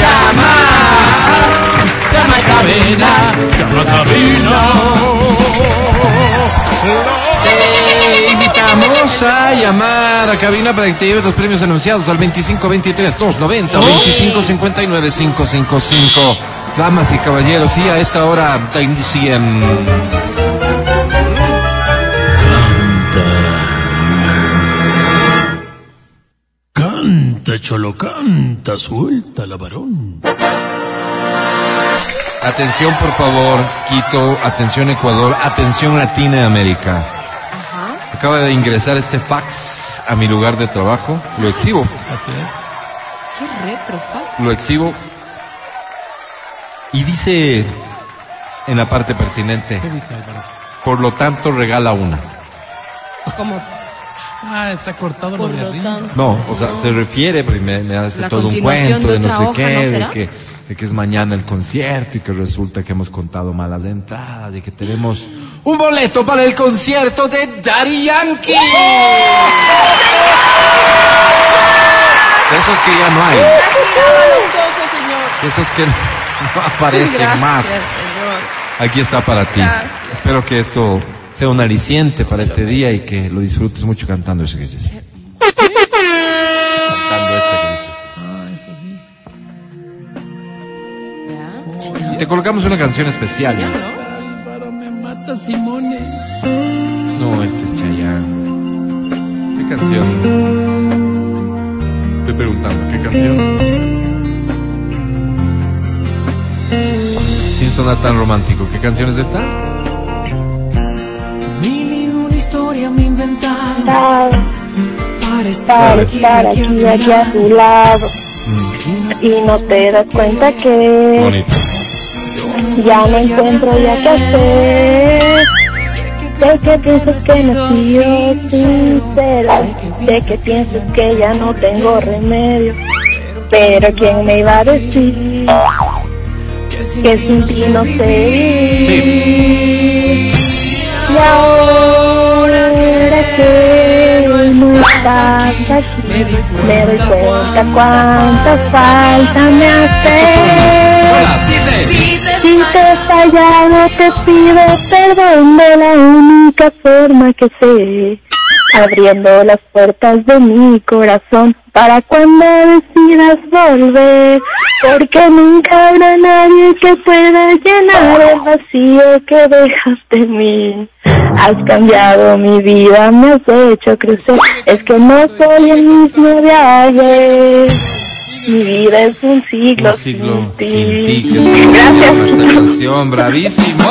Llama llama cabina, cabina, Te invitamos a llamar a cabina para que te lleves los premios anunciados al 2523-290 o 2559-555. Damas y caballeros, y a esta hora, 10 100. Cholo, canta, suelta la varón. Atención, por favor, Quito, atención Ecuador, atención Latinoamérica. Acaba de ingresar este fax a mi lugar de trabajo. Lo exhibo, Así es. Qué retrofax. lo exhibo. Y dice en la parte pertinente, ¿Qué dice Álvaro? por lo tanto regala una. Como Ah, está cortado por lo de lo arriba. tanto. No, o sea, se refiere, pero me, me hace La todo un cuento de de no sé hoja, qué, ¿no de que, de que es mañana el concierto y que resulta que hemos contado malas entradas y que tenemos un boleto para el concierto de Daddy Yankee. De esos que ya no hay, de esos que no aparecen Gracias, más. señor. Aquí está para ti. Gracias. Espero que esto sea un aliciente para este día y que lo disfrutes mucho cantando ese que. Cantando. Ah, eso sí. Y te colocamos una canción especial. ¿no? me mata, Simone. No, este es Chayanne. ¿Qué canción? Estoy preguntando, ¿qué canción? Sin sonar tan romántico, ¿qué canción es esta? Historia me para estar aquí, estar aquí, aquí, a aquí tu a lado. tu lado. Y no te das cuenta que Bonito. ya no encuentro ya qué hacer. Sé que piensas que no he sido sincera. Sé que piensas que ya no tengo remedio. Pero ¿quién me iba a decir que sin ti no sé vivir? Y ahora que no estás aquí, me doy cuenta cuánta falta me hace. Si te he fallado, te pido perdón de la única forma que sé. Abriendo las puertas de mi corazón para cuando decidas volver. Porque nunca habrá nadie que pueda llenar el vacío que dejas de mí. Has cambiado mi vida, me has hecho crecer. Es que no soy el mismo de ayer. Mi vida es un siglo, Un siglo sin ti. sin ti, que es Gracias. canción, bravísimo.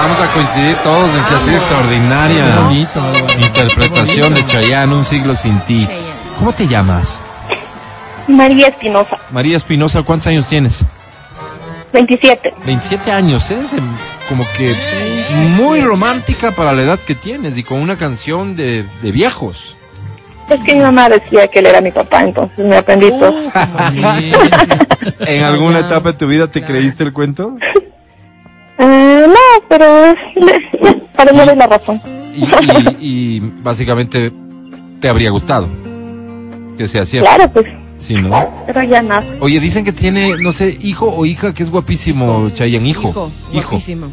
Vamos a coincidir todos en que ha sido extraordinaria Qué bonito, Álvaro. interpretación de bonito. Chayanne, Un siglo sin ti. Chayanne. ¿Cómo te llamas? María Espinosa, María Espinosa, ¿cuántos años tienes? 27. 27 años, es em, como que muy romántica para la edad que tienes y con una canción de, de viejos. Es que mi mamá decía que él era mi papá, entonces me aprendí todo. ¿En alguna etapa de tu vida te creíste el cuento? No, pero es, para no doy la razón. Y, y- y básicamente te habría gustado que sea cierto. Claro, pues, Sí, ¿no? pero ya nada. Oye, dicen que tiene, no sé, hijo o hija que es guapísimo, Chayanne, hijo. Hijo, guapísimo.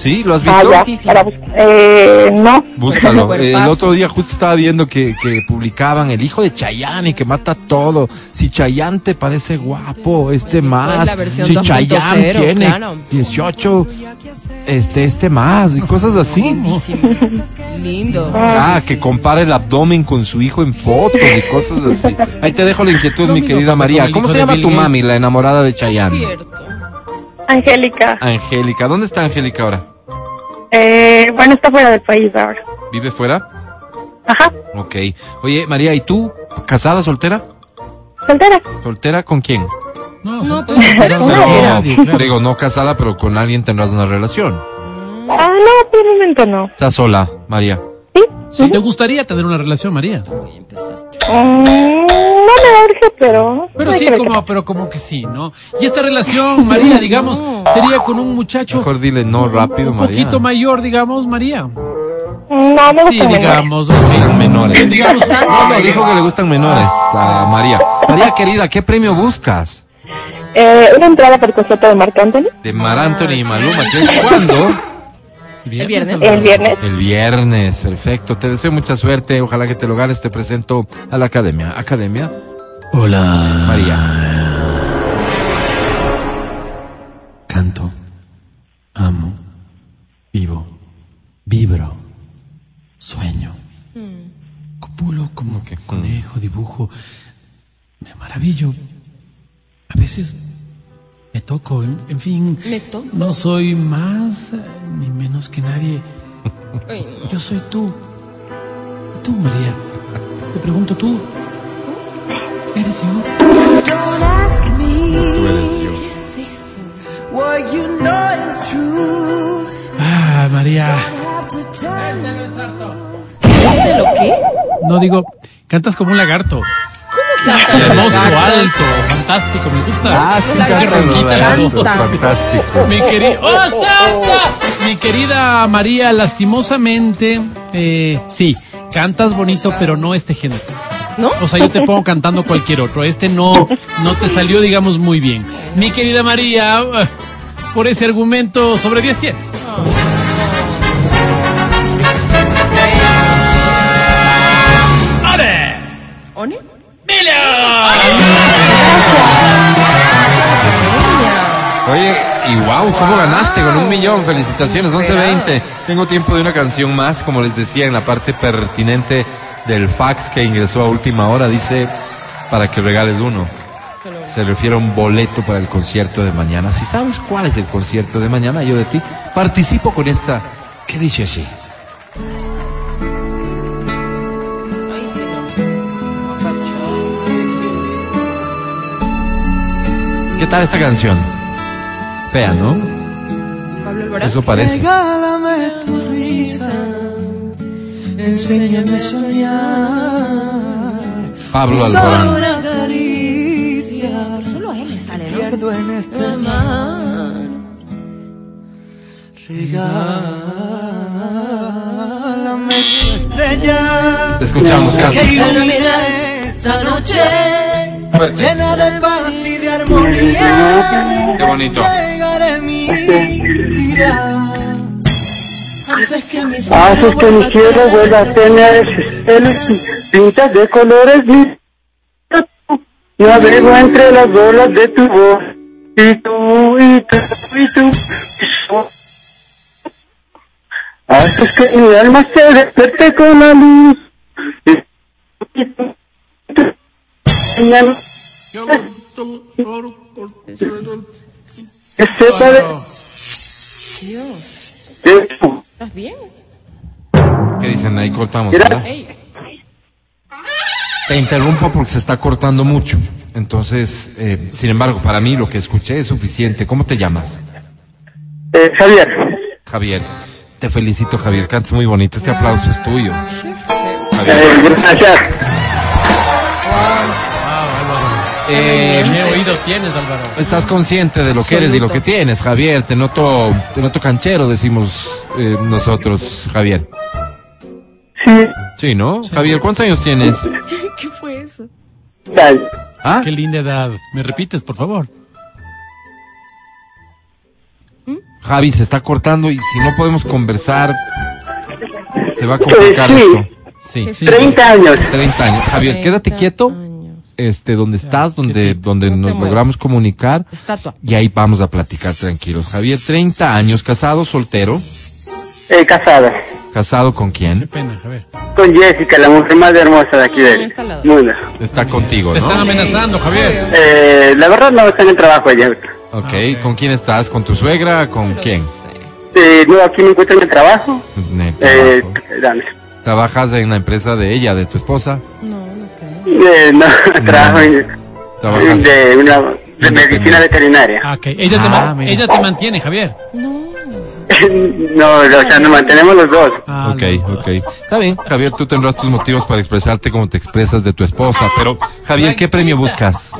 ¿Sí? ¿Lo has Ah, visto? ya, Sí, sí. para eh, no. Búscalo. Cuerpazo. El otro día justo estaba viendo que, que publicaban el hijo de Chayanne y que mata todo. Si Chayanne te parece guapo, este más. la versión si 2.0, Chayanne tiene claro. 18, este, este más. Y cosas así. Lindísimo. Lindo. Ah, que compara el abdomen con su hijo en fotos y cosas así. Ahí te dejo la inquietud, Lo mi querida María. ¿Cómo se llama tu mami, la enamorada de Chayanne? Cierto. Angélica, Angélica. ¿Dónde está Angélica ahora? Eh, bueno, está fuera del país ahora. ¿Vive fuera? Ajá, Ok. Oye, María, ¿y tú? ¿Casada, soltera? soltera. ¿Soltera con quién? No, No, pues, soltera. Claro. Digo, no casada, pero con alguien tendrás una relación. Ah, no, por el momento no. Estás sola, María. ¿Sí? ¿Te gustaría tener una relación, María? Uy, empezaste. Mm, no me urge, pero... Pero sí, que como, pero como que sí, ¿no? Y esta relación, María, digamos, sería con un muchacho Mejor dile no rápido, un María. poquito mayor, digamos, María. No, me Sí, menores. digamos. Le gustan menores. Digamos, No, no, dijo que le gustan menores a María. María querida, ¿qué premio buscas? Eh, una entrada para el concierto de Marc Anthony De Mar Anthony y Maluma, ¿que es cuándo? El viernes. el viernes. El viernes, perfecto. Te deseo mucha suerte. Ojalá que te lo ganes. Te presento a la academia. Academia Hola. María. Canto. Amo. Vivo. Vibro. Sueño. Copulo como que conejo, dibujo. Me maravillo. A veces toco, en, en fin. ¿Me toco? No soy más eh, ni menos que nadie. Ay, no. Yo soy tú. ¿Y tú, María? Te pregunto tú. ¿Eres yo? Don't ask me Tú eres yo. What you know is true. Ah, María. Have to tell you. ¿De lo qué? No digo, cantas como un lagarto. Canta. Hermoso, alto, fantástico, me gusta. Ah, sí, canta ronquita, fantástico. Mi querida, ¡Oh, Santa! Mi querida María, lastimosamente, eh, sí, cantas bonito, pero no este género. ¿No? O sea, yo te pongo cantando cualquier otro. Este no, no te salió, digamos, muy bien. Mi querida María, eh, por ese argumento, sobre 10 tienes. Millón, felicitaciones, 11.20. Tengo tiempo de una canción más, como les decía, en la parte pertinente del fax que ingresó a última hora, dice, para que regales uno. Se refiere a un boleto para el concierto de mañana. Si sabes cuál es el concierto de mañana, yo de ti participo con esta. ¿Qué dice así? ¿Qué tal esta canción? Fea, ¿no? Alborán. Eso parece. Regálame tu risa. Enséñame a soñar. Pablo Solo Alborán. una caricia. Solo él le sale, ¿no? Pierdo en este mar. Regálame tu estrella. Te escuchamos, Que canta. ilumine esta noche. Llena de paz y de armonía. Qué bonito. Haces que mi cielo vuelva a tener pintas de colores Navego entre las olas de tu voz y tú y tú y tú. Haces que mi alma se despierte con la luz. Y tú, Dios. ¿Estás bien? ¿Qué dicen? Ahí cortamos. ¿verdad? Ey. Te interrumpo porque se está cortando mucho. Entonces, eh, sin embargo, para mí lo que escuché es suficiente. ¿Cómo te llamas? Eh, Javier, Javier. Te felicito, Javier. Cantas muy bonito. Este aplauso es tuyo. Javier. eh, gracias. Eh, ¿Qué oído tienes, Álvaro? estás consciente de lo que eres y lo que tienes, Javier. Te noto, te noto canchero, decimos eh, nosotros, Javier. Sí, Sí, ¿no? Javier, ¿cuántos años tienes? ¿Qué fue eso? tal. ¿Ah? Qué linda edad. ¿Me repites, por favor? Javi, se está cortando y si no podemos conversar, se va a complicar Sí. esto. Sí, Sí. 30 años. 30 años. Javier, quédate 30 quieto. Este, donde estás, donde, donde No nos logramos comunicar. Estatua. Y ahí vamos a platicar tranquilos. Javier, 30 años, casado, soltero. Eh, casada. ¿Casado con Qué quién? pena, Javier. Con Jessica, la mujer más hermosa de aquí Ah, del lado. mundo. Está contigo, Te están ¿no? amenazando, Javier. Eh, la verdad no está en el trabajo ella. Ok, ¿con quién estás? ¿Con tu suegra? ¿Con quién? sé. Eh, no, aquí me encuentro en el trabajo. En el Eh, dame. ¿Trabajas en la empresa de ella, de tu esposa? No, no. Eh, no, trabajo en, de una de medicina veterinaria. Ah, ok. Ella, te, Ah, ella te mantiene, Javier. No. no, o sea, nos mantenemos los dos. Ah, Ok, los dos. ok. Está bien, Javier, tú tendrás tus motivos para expresarte como te expresas de tu esposa, pero Javier, ¿qué premio buscas?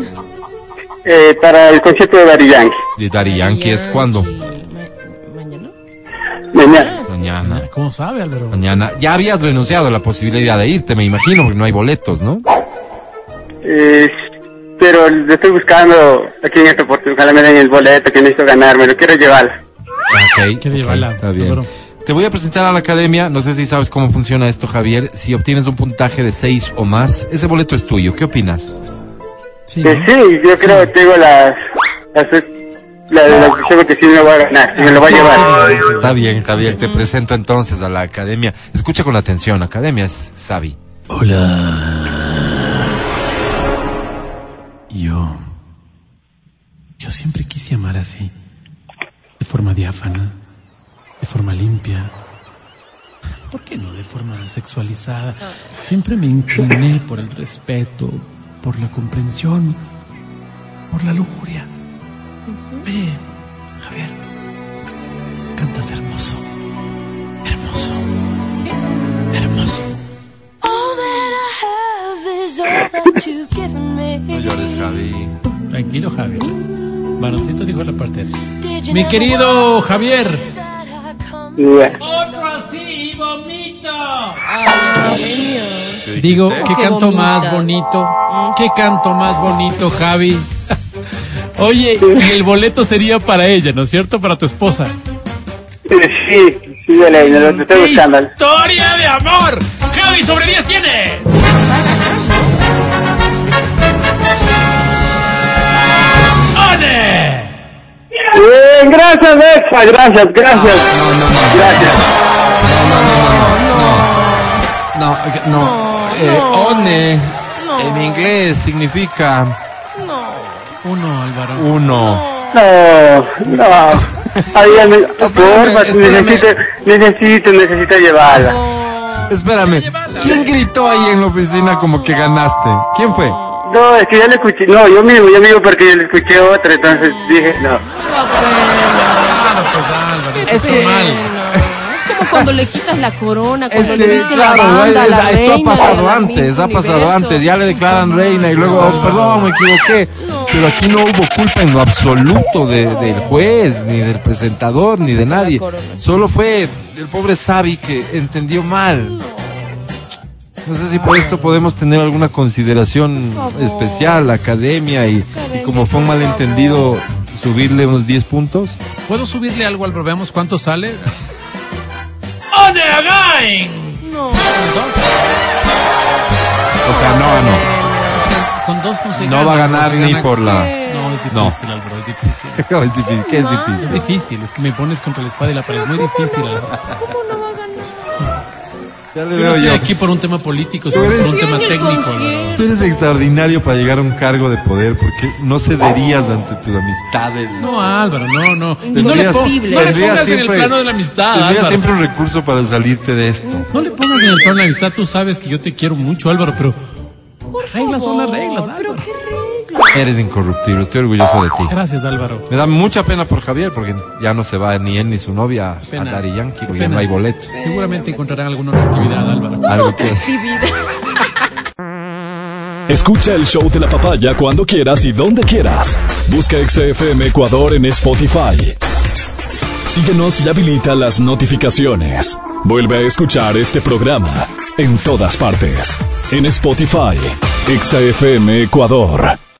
Eh, para el concierto de Daddy Yankee. De Daddy Yankee es mañana. Mañana. Mañana. ¿Cómo sabe, Álvaro? Mañana. Ya habías renunciado a la posibilidad de irte, me imagino, porque no hay boletos, ¿no? Eh, pero le estoy buscando aquí en esta oportunidad. Ojalá me den el boleto que necesito ganarme. Lo quiero llevar. Ok, Quiere ok, llevarla, está bien. Te voy a presentar a la academia. No sé si sabes cómo funciona esto, Javier. Si obtienes un puntaje de 6 o más, ese boleto es tuyo. ¿Qué opinas? Sí, Que ¿no? sí, yo creo que tengo las... las la de la creo que sí me lo voy a ganar. Me lo voy a llevar. Está bien, Javier. Te presento entonces a la academia. Escucha con atención. Academia es Sabi. Yo. Yo siempre quise amar así. De forma diáfana. De forma limpia. ¿Por qué no de forma sexualizada? Siempre me incliné por el respeto, por la comprensión, por la lujuria. Ve, Javier. Cantas hermoso. Hermoso. Hermoso. No llores, Javi. Tranquilo, Javier. Varoncito dijo la parte. Mi querido Javier. Y Otro así, vomito. Academia. Digo, ¿qué Qué canto más bonito? ¿Qué canto más bonito, Javi? Oye, y el boleto sería para ella, ¿no es cierto? Para tu esposa. Sí, sí, lo lo estoy buscando. ¡Historia de amor! ¡Javi sobre 10 tiene! Bien, gracias, Bexa, gracias, gracias. No, no, no. Gracias. No, eh, no. Eh, one en inglés significa Uno, Álvaro. uno. No, no. Ayúdame, porfa, espérame. necesito, necesito, necesito llevarla. Espérame. ¿Quién gritó ahí en la oficina como que ganaste? ¿Quién fue? No, es que ya le escuché, no, yo mismo, yo mismo porque yo le escuché otra, entonces dije, no. Pues. Es Es que- mal. Es como cuando le quitas la corona, Es cuando le diste claro, la banda, es- la esto ha pasado antes, ha pasado universo. antes, ya le declaran reina y luego, perdón, me equivoqué. Pero aquí no hubo culpa en lo absoluto de- del juez, ni del presentador, ni de nadie. Solo fue el pobre Sabi que entendió mal. No sé si por esto podemos tener alguna consideración especial, la academia, y, y como fue un malentendido, subirle unos 10 puntos. ¿Puedo subirle algo, Álvaro? Veamos cuánto sale. ¡One again! O sea, no ganó. Con dos no No va a ganar ni por la... No, es difícil, No. Álvaro, es difícil. es difícil, ¿qué es Es difícil? difícil, es que me pones contra la espada y la pared. Es muy difícil, Álvaro. ¿Cómo no va a ganar? Ya le Yo no estoy yo. aquí por un tema político, sino por un tema técnico, concierto. Tú eres extraordinario para llegar a un cargo de poder porque no cederías ante tus amistades. No, Álvaro, no, no. No le, Tendrías- pon- no le pongas en el siempre- plano de la amistad, Tendrías Álvaro. siempre un recurso para salirte de esto. No le pongas en el plano de la amistad. Tú sabes que yo te quiero mucho, Álvaro, pero las reglas son las reglas, Pero Álvaro. qué reglas. Eres incorruptible, estoy orgulloso de ti. Gracias, Álvaro. Me da mucha pena por Javier porque ya no se va ni él ni su novia a. Daddy Yankee porque ya no hay boletos. Seguramente encontrarán alguna otra actividad, Álvaro. Algo que... Escucha el show de la papaya cuando quieras y donde quieras. Busca XFM Ecuador en Spotify. Síguenos y habilita las notificaciones. Vuelve a escuchar este programa en todas partes. En Spotify, XFM Ecuador.